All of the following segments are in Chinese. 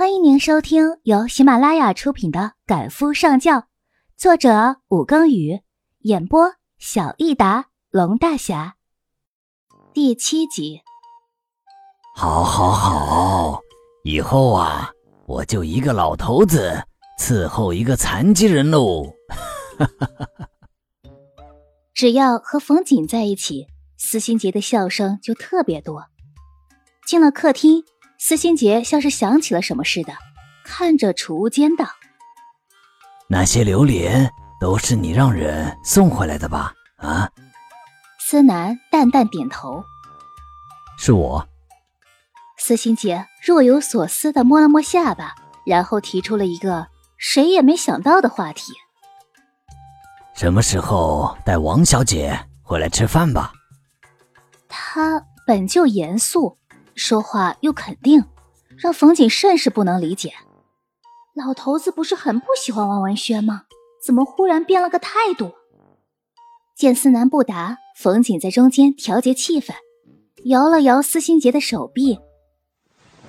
欢迎您收听由喜马拉雅出品的《赶夫上轿》，作者武庚宇，演播小益达龙大侠。第七集。好，好，好！以后啊，我就一个老头子伺候一个残疾人喽。只要和冯锦在一起，司心杰的笑声就特别多。进了客厅。司心杰像是想起了什么似的，看着储物间道：“那些榴莲都是你让人送回来的吧？”啊？司南淡淡点头：“是我。”司心杰若有所思的摸了摸下巴，然后提出了一个谁也没想到的话题：“什么时候带王小姐回来吃饭吧？”他本就严肃。说话又肯定，让冯锦甚是不能理解。老头子不是很不喜欢王文轩吗？怎么忽然变了个态度？见思南不答，冯锦在中间调节气氛，摇了摇司心杰的手臂：“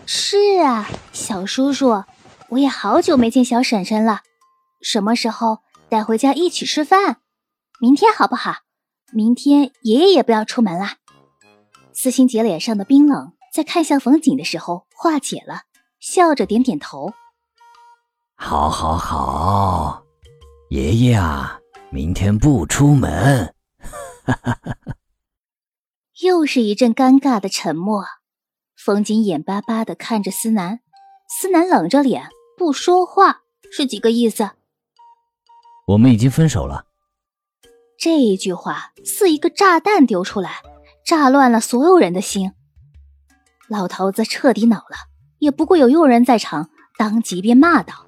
是啊，小叔叔，我也好久没见小婶婶了，什么时候带回家一起吃饭？明天好不好？明天爷爷也不要出门了。”司心杰脸上的冰冷。在看向冯景的时候化解了，笑着点点头。好，好，好，爷爷啊，明天不出门。哈哈哈哈又是一阵尴尬的沉默。冯景眼巴巴的看着思南，思南冷着脸不说话，是几个意思？我们已经分手了。这一句话似一个炸弹丢出来，炸乱了所有人的心。老头子彻底恼了，也不过有佣人在场，当即便骂道：“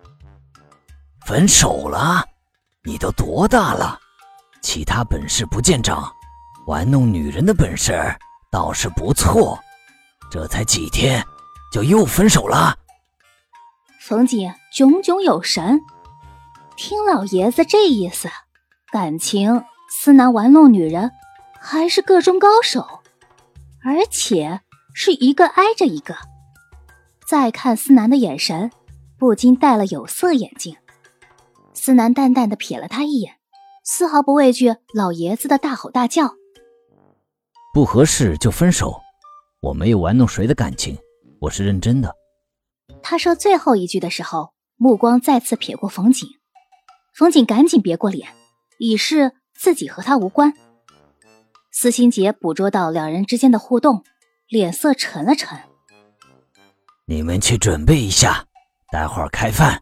分手了？你都多大了？其他本事不见长，玩弄女人的本事倒是不错。这才几天，就又分手了？”冯锦炯炯有神，听老爷子这意思，感情思南玩弄女人还是个中高手，而且。是一个挨着一个，再看思南的眼神，不禁戴了有色眼镜。思南淡淡的瞥了他一眼，丝毫不畏惧老爷子的大吼大叫。不合适就分手，我没有玩弄谁的感情，我是认真的。他说最后一句的时候，目光再次瞥过冯景，冯景赶紧别过脸，以示自己和他无关。司心杰捕捉到两人之间的互动。脸色沉了沉。你们去准备一下，待会儿开饭。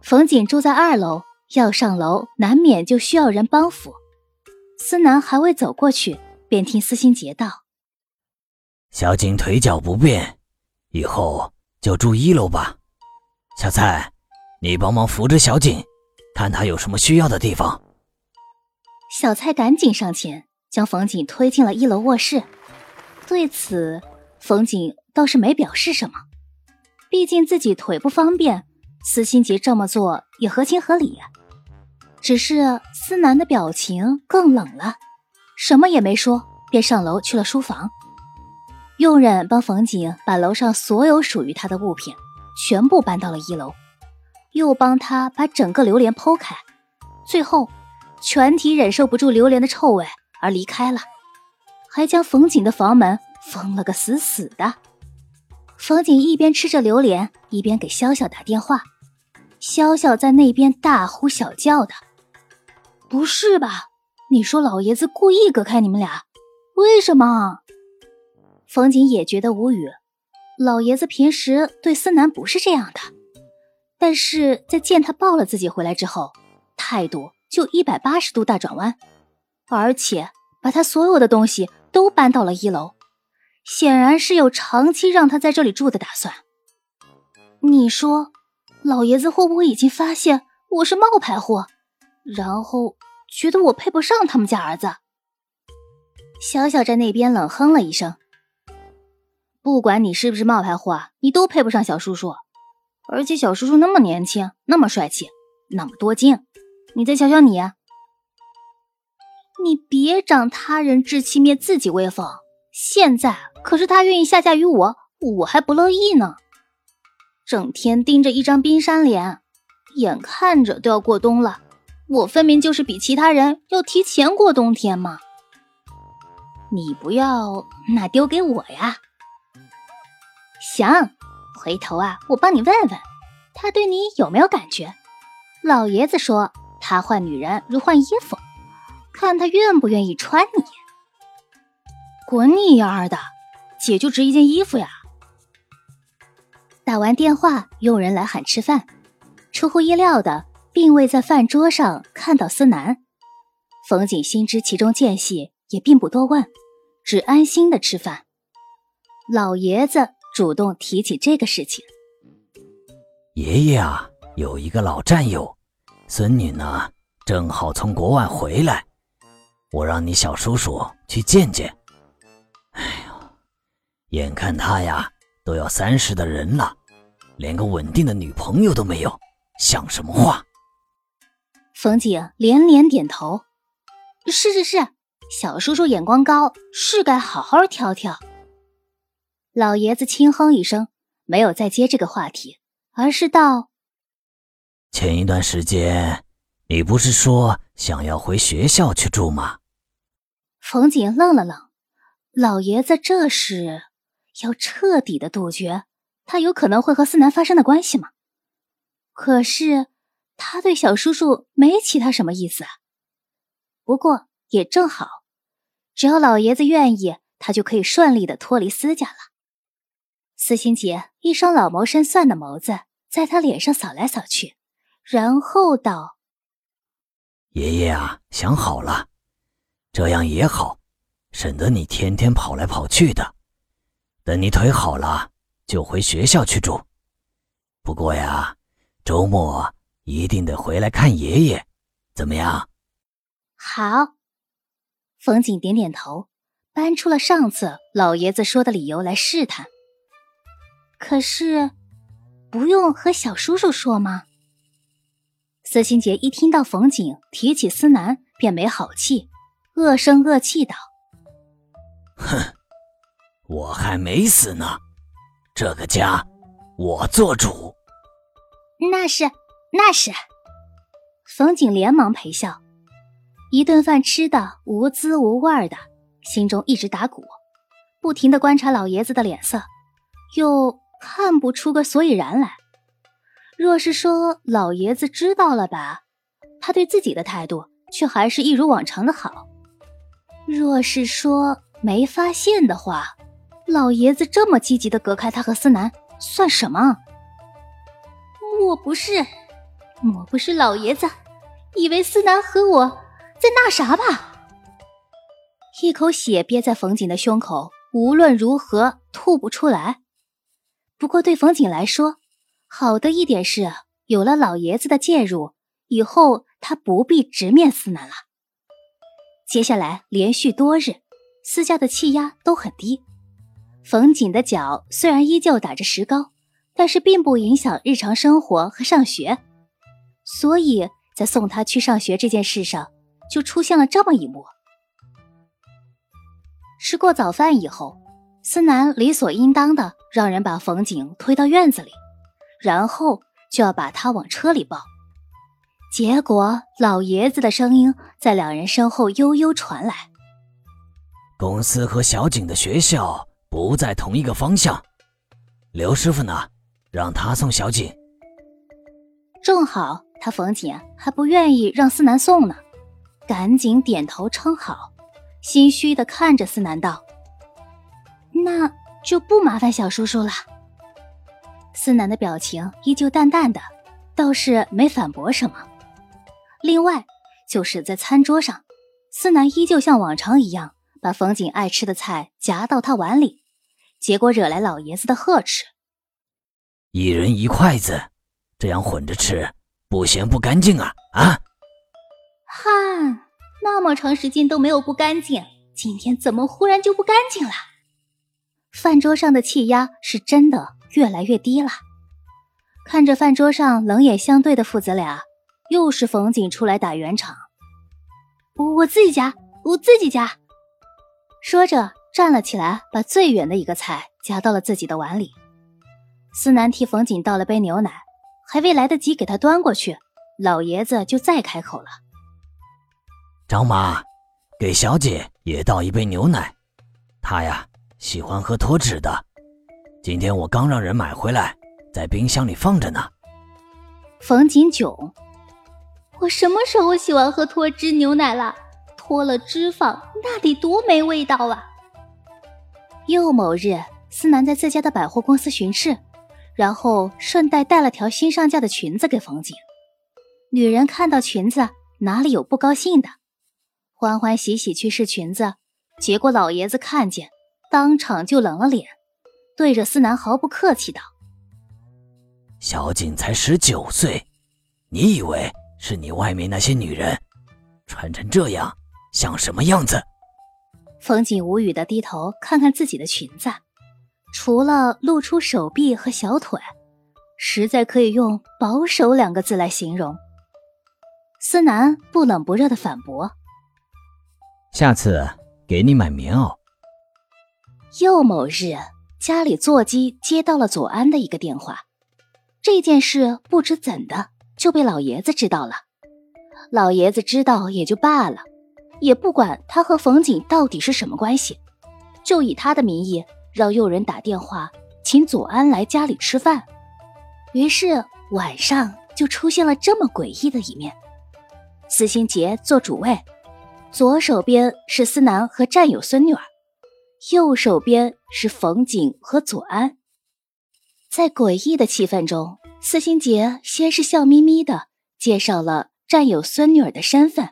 冯锦住在二楼，要上楼难免就需要人帮扶。思南还未走过去，便听司心杰道：“小景腿脚不便，以后就住一楼吧。小蔡，你帮忙扶着小景，看他有什么需要的地方。”小蔡赶紧上前，将冯锦推进了一楼卧室。对此，冯景倒是没表示什么，毕竟自己腿不方便，司心杰这么做也合情合理呀。只是思南的表情更冷了，什么也没说，便上楼去了书房。佣人帮冯景把楼上所有属于他的物品全部搬到了一楼，又帮他把整个榴莲剖开，最后全体忍受不住榴莲的臭味而离开了。还将冯锦的房门封了个死死的。冯锦一边吃着榴莲，一边给潇潇打电话。潇潇在那边大呼小叫的：“不是吧？你说老爷子故意隔开你们俩？为什么？”冯锦也觉得无语。老爷子平时对思南不是这样的，但是在见他抱了自己回来之后，态度就一百八十度大转弯，而且把他所有的东西。都搬到了一楼，显然是有长期让他在这里住的打算。你说，老爷子会不会已经发现我是冒牌货，然后觉得我配不上他们家儿子？小小在那边冷哼了一声：“不管你是不是冒牌货，你都配不上小叔叔。而且小叔叔那么年轻，那么帅气，那么多金，你再瞧瞧你。”你别长他人志气，灭自己威风。现在可是他愿意下嫁于我，我还不乐意呢。整天盯着一张冰山脸，眼看着都要过冬了，我分明就是比其他人要提前过冬天嘛。你不要，那丢给我呀。行，回头啊，我帮你问问，他对你有没有感觉？老爷子说他换女人如换衣服，看他愿不愿意穿你。滚你丫的，姐就值一件衣服呀！打完电话，佣人来喊吃饭。出乎意料的，并未在饭桌上看到思南。冯景心知其中间隙，也并不多问，只安心的吃饭。老爷子主动提起这个事情：“爷爷啊，有一个老战友，孙女呢，正好从国外回来，我让你小叔叔去见见。哎呦，眼看他呀。”都要三十的人了，连个稳定的女朋友都没有，像什么话？冯景连连点头：“是是是，小叔叔眼光高，是该好好挑挑。”老爷子轻哼一声，没有再接这个话题，而是道：“前一段时间，你不是说想要回学校去住吗？”冯景愣了愣，老爷子这是？要彻底的杜绝他有可能会和思南发生的关系吗？可是他对小叔叔没其他什么意思啊。不过也正好，只要老爷子愿意，他就可以顺利的脱离思家了。司心杰一双老谋深算的眸子在他脸上扫来扫去，然后道：“爷爷啊，想好了，这样也好，省得你天天跑来跑去的。”等你腿好了，就回学校去住。不过呀，周末一定得回来看爷爷，怎么样？好。冯景点点头，搬出了上次老爷子说的理由来试探。可是，不用和小叔叔说吗？司心杰一听到冯景提起思南，便没好气，恶声恶气道：“哼。”我还没死呢，这个家我做主。那是那是。冯景连忙陪笑，一顿饭吃的无滋无味的，心中一直打鼓，不停的观察老爷子的脸色，又看不出个所以然来。若是说老爷子知道了吧，他对自己的态度却还是一如往常的好；若是说没发现的话，老爷子这么积极的隔开他和思南，算什么？莫不是，莫不是老爷子以为思南和我在那啥吧？一口血憋在冯瑾的胸口，无论如何吐不出来。不过对冯瑾来说，好的一点是有了老爷子的介入，以后他不必直面思南了。接下来连续多日，私家的气压都很低。冯锦的脚虽然依旧打着石膏，但是并不影响日常生活和上学，所以在送他去上学这件事上，就出现了这么一幕。吃过早饭以后，思南理所应当的让人把冯锦推到院子里，然后就要把他往车里抱，结果老爷子的声音在两人身后悠悠传来：“公司和小景的学校。”不在同一个方向，刘师傅呢？让他送小景。正好他冯景还不愿意让思南送呢，赶紧点头称好，心虚的看着思南道：“那就不麻烦小叔叔了。”思南的表情依旧淡淡的，倒是没反驳什么。另外就是在餐桌上，思南依旧像往常一样，把冯景爱吃的菜夹到他碗里。结果惹来老爷子的呵斥。一人一筷子，这样混着吃，不嫌不干净啊啊！哈，那么长时间都没有不干净，今天怎么忽然就不干净了？饭桌上的气压是真的越来越低了。看着饭桌上冷眼相对的父子俩，又是冯景出来打圆场。我自己夹，我自己夹。说着。站了起来，把最远的一个菜夹到了自己的碗里。思南替冯景倒了杯牛奶，还未来得及给他端过去，老爷子就再开口了：“张妈，给小姐也倒一杯牛奶。她呀，喜欢喝脱脂的。今天我刚让人买回来，在冰箱里放着呢。”冯景囧：“我什么时候喜欢喝脱脂牛奶了？脱了脂肪，那得多没味道啊！”又某日，思南在自家的百货公司巡视，然后顺带带了条新上架的裙子给冯景。女人看到裙子，哪里有不高兴的？欢欢喜喜去试裙子，结果老爷子看见，当场就冷了脸，对着思南毫不客气道：“小景才十九岁，你以为是你外面那些女人，穿成这样像什么样子？”冯景无语的低头看看自己的裙子，除了露出手臂和小腿，实在可以用保守两个字来形容。思南不冷不热的反驳：“下次给你买棉袄。”又某日，家里座机接到了左安的一个电话，这件事不知怎的就被老爷子知道了。老爷子知道也就罢了。也不管他和冯锦到底是什么关系，就以他的名义让佣人打电话请左安来家里吃饭。于是晚上就出现了这么诡异的一面：司心杰做主位，左手边是思南和战友孙女儿，右手边是冯锦和左安。在诡异的气氛中，四星杰先是笑眯眯的介绍了战友孙女儿的身份。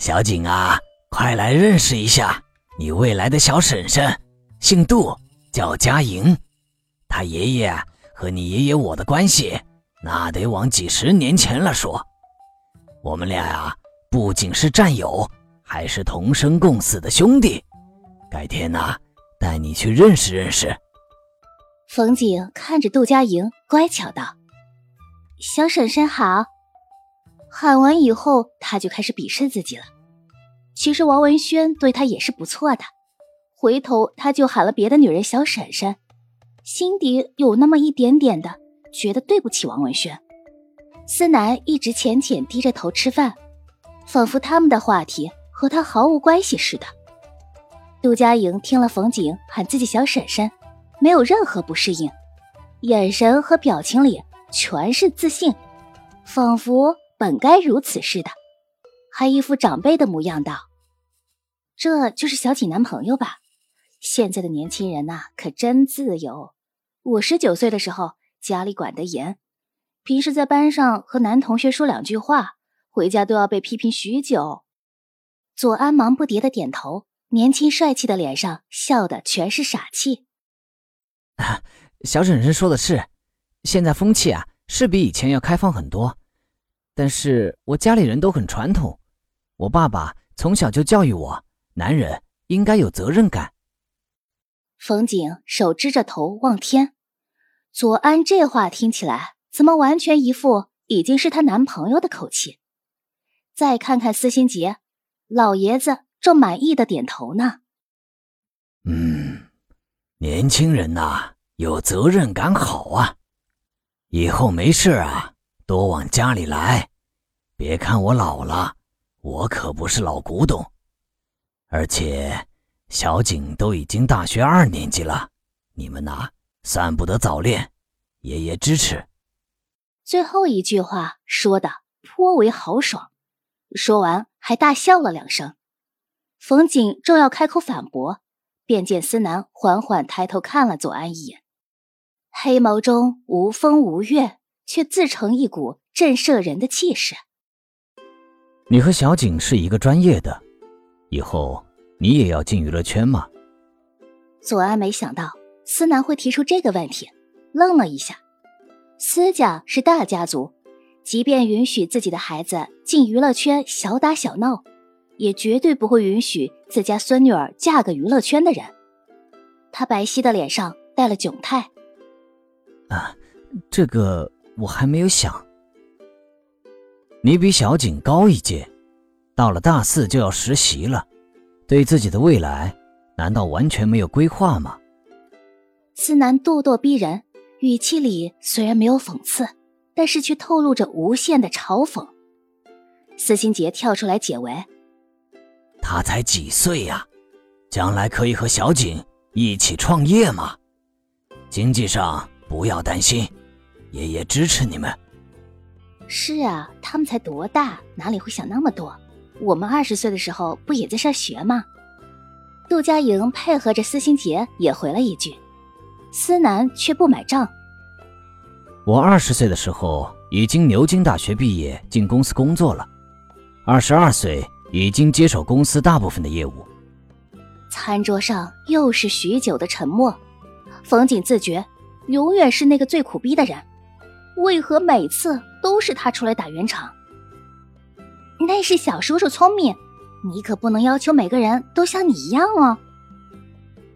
小景啊，快来认识一下你未来的小婶婶，姓杜，叫佳莹。她爷爷和你爷爷我的关系，那得往几十年前了说。我们俩呀，不仅是战友，还是同生共死的兄弟。改天呐，带你去认识认识。冯景看着杜佳莹，乖巧道：“小婶婶好。”喊完以后，他就开始鄙视自己了。其实王文轩对他也是不错的，回头他就喊了别的女人小婶婶，心底有那么一点点的觉得对不起王文轩。思南一直浅浅低着头吃饭，仿佛他们的话题和他毫无关系似的。杜佳莹听了冯景喊自己小婶婶，没有任何不适应，眼神和表情里全是自信，仿佛。本该如此似的，还一副长辈的模样道：“这就是小景男朋友吧？现在的年轻人呐，可真自由。我十九岁的时候，家里管得严，平时在班上和男同学说两句话，回家都要被批评许久。”左安忙不迭的点头，年轻帅气的脸上笑的全是傻气。小婶婶说的是，现在风气啊，是比以前要开放很多。但是我家里人都很传统，我爸爸从小就教育我，男人应该有责任感。冯景手支着头望天，左安这话听起来怎么完全一副已经是她男朋友的口气？再看看司心杰，老爷子正满意的点头呢。嗯，年轻人呐，有责任感好啊，以后没事啊。多往家里来，别看我老了，我可不是老古董。而且小景都已经大学二年级了，你们呐算不得早恋，爷爷支持。最后一句话说的颇为豪爽，说完还大笑了两声。冯景正要开口反驳，便见思南缓缓抬头看了左安一眼，黑眸中无风无月。却自成一股震慑人的气势。你和小景是一个专业的，以后你也要进娱乐圈吗？左安没想到思南会提出这个问题，愣了一下。思家是大家族，即便允许自己的孩子进娱乐圈小打小闹，也绝对不会允许自家孙女儿嫁个娱乐圈的人。他白皙的脸上带了窘态。啊，这个。我还没有想，你比小景高一届，到了大四就要实习了，对自己的未来难道完全没有规划吗？思南咄咄逼人，语气里虽然没有讽刺，但是却透露着无限的嘲讽。司心杰跳出来解围：“他才几岁呀，将来可以和小景一起创业吗？经济上不要担心，爷爷支持你们。”是啊，他们才多大，哪里会想那么多？我们二十岁的时候不也在上学吗？杜佳莹配合着司心杰也回了一句。思南却不买账。我二十岁的时候已经牛津大学毕业，进公司工作了；二十二岁已经接手公司大部分的业务。餐桌上又是许久的沉默。冯景自觉永远是那个最苦逼的人，为何每次都是他出来打圆场？那是小叔叔聪明，你可不能要求每个人都像你一样哦。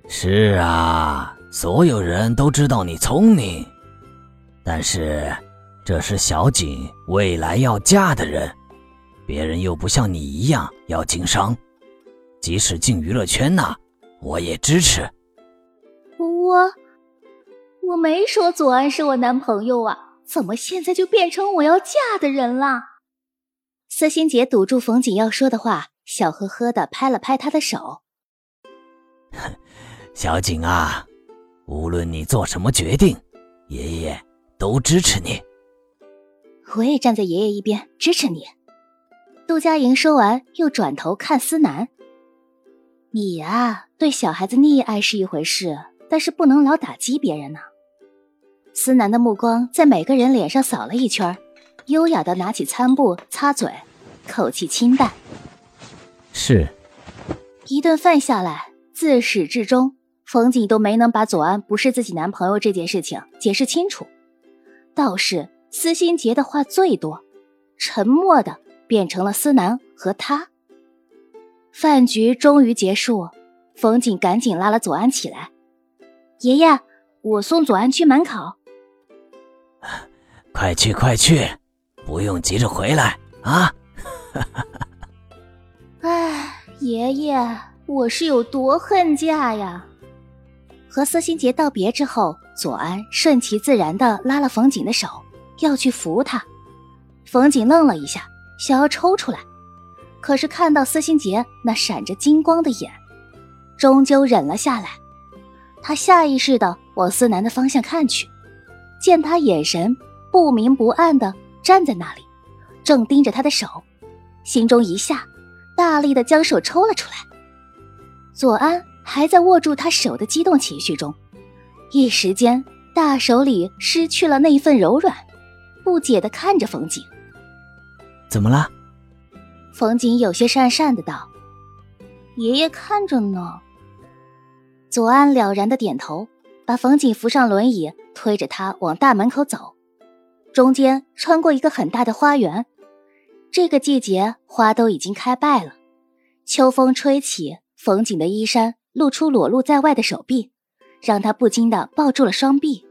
是啊。所有人都知道你聪明，但是这是小景未来要嫁的人，别人又不像你一样要经商，即使进娱乐圈呢，我也支持。我我没说左安是我男朋友啊，怎么现在就变成我要嫁的人了？司心杰堵住冯景要说的话，笑呵呵的拍了拍他的手。小景啊。无论你做什么决定，爷爷都支持你。我也站在爷爷一边支持你。杜佳莹说完，又转头看思南：“你呀，对小孩子溺爱是一回事，但是不能老打击别人呢。”思南的目光在每个人脸上扫了一圈，优雅的拿起餐布擦嘴，口气清淡：“是。”一顿饭下来，自始至终。冯景都没能把左安不是自己男朋友这件事情解释清楚，倒是司心杰的话最多，沉默的变成了思南和他。饭局终于结束，冯景赶紧拉了左安起来：“爷爷，我送左安去门口。”“快去快去，不用急着回来啊！”哎，爷爷，我是有多恨嫁呀！和司心杰道别之后，左安顺其自然的拉了冯景的手，要去扶他。冯景愣了一下，想要抽出来，可是看到司心杰那闪着金光的眼，终究忍了下来。他下意识地往思南的方向看去，见他眼神不明不暗的站在那里，正盯着他的手，心中一下，大力地将手抽了出来。左安。还在握住他手的激动情绪中，一时间大手里失去了那份柔软，不解的看着风景。怎么了？冯景有些讪讪的道：“爷爷看着呢。”左安了然的点头，把冯景扶上轮椅，推着他往大门口走。中间穿过一个很大的花园，这个季节花都已经开败了，秋风吹起，冯景的衣衫。露出裸露在外的手臂，让他不禁的抱住了双臂。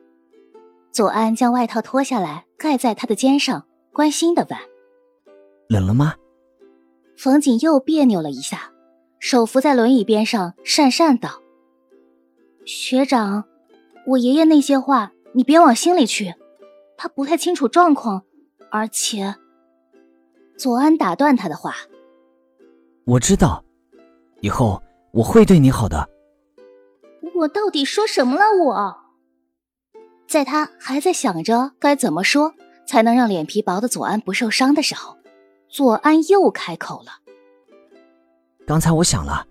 左安将外套脱下来盖在他的肩上，关心的问：“冷了吗？”冯景又别扭了一下，手扶在轮椅边上，讪讪道：“学长，我爷爷那些话你别往心里去，他不太清楚状况，而且……”左安打断他的话：“我知道，以后。”我会对你好的。我到底说什么了？我，在他还在想着该怎么说才能让脸皮薄的左安不受伤的时候，左安又开口了。刚才我想了，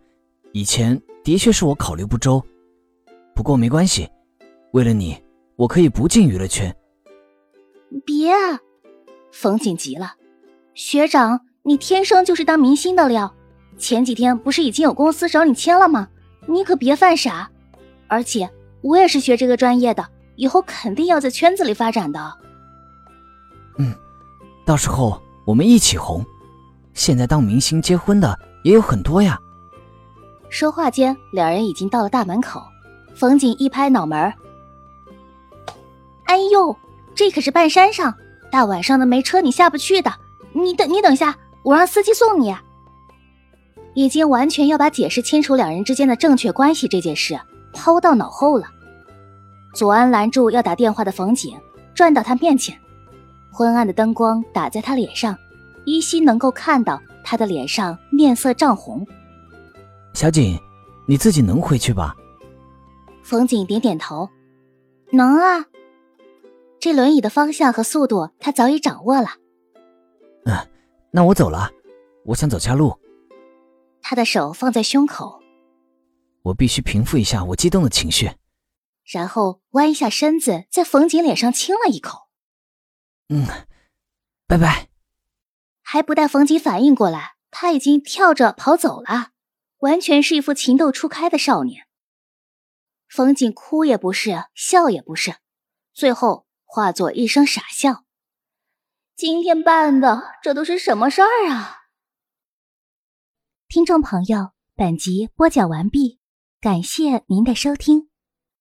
以前的确是我考虑不周，不过没关系，为了你，我可以不进娱乐圈。别！冯景急了，学长，你天生就是当明星的料。前几天不是已经有公司找你签了吗？你可别犯傻。而且我也是学这个专业的，以后肯定要在圈子里发展的。嗯，到时候我们一起红。现在当明星结婚的也有很多呀。说话间，两人已经到了大门口。冯景一拍脑门：“哎呦，这可是半山上，大晚上的没车你下不去的。你等，你等一下，我让司机送你。”已经完全要把解释清楚两人之间的正确关系这件事抛到脑后了。左安拦住要打电话的冯景，转到他面前。昏暗的灯光打在他脸上，依稀能够看到他的脸上面色涨红。小景，你自己能回去吧？冯景点点头，能啊。这轮椅的方向和速度他早已掌握了。嗯，那我走了，我想走下路。他的手放在胸口，我必须平复一下我激动的情绪。然后弯一下身子，在冯景脸上亲了一口。嗯，拜拜。还不待冯景反应过来，他已经跳着跑走了，完全是一副情窦初开的少年。冯景哭也不是，笑也不是，最后化作一声傻笑。今天办的这都是什么事儿啊？听众朋友，本集播讲完毕，感谢您的收听。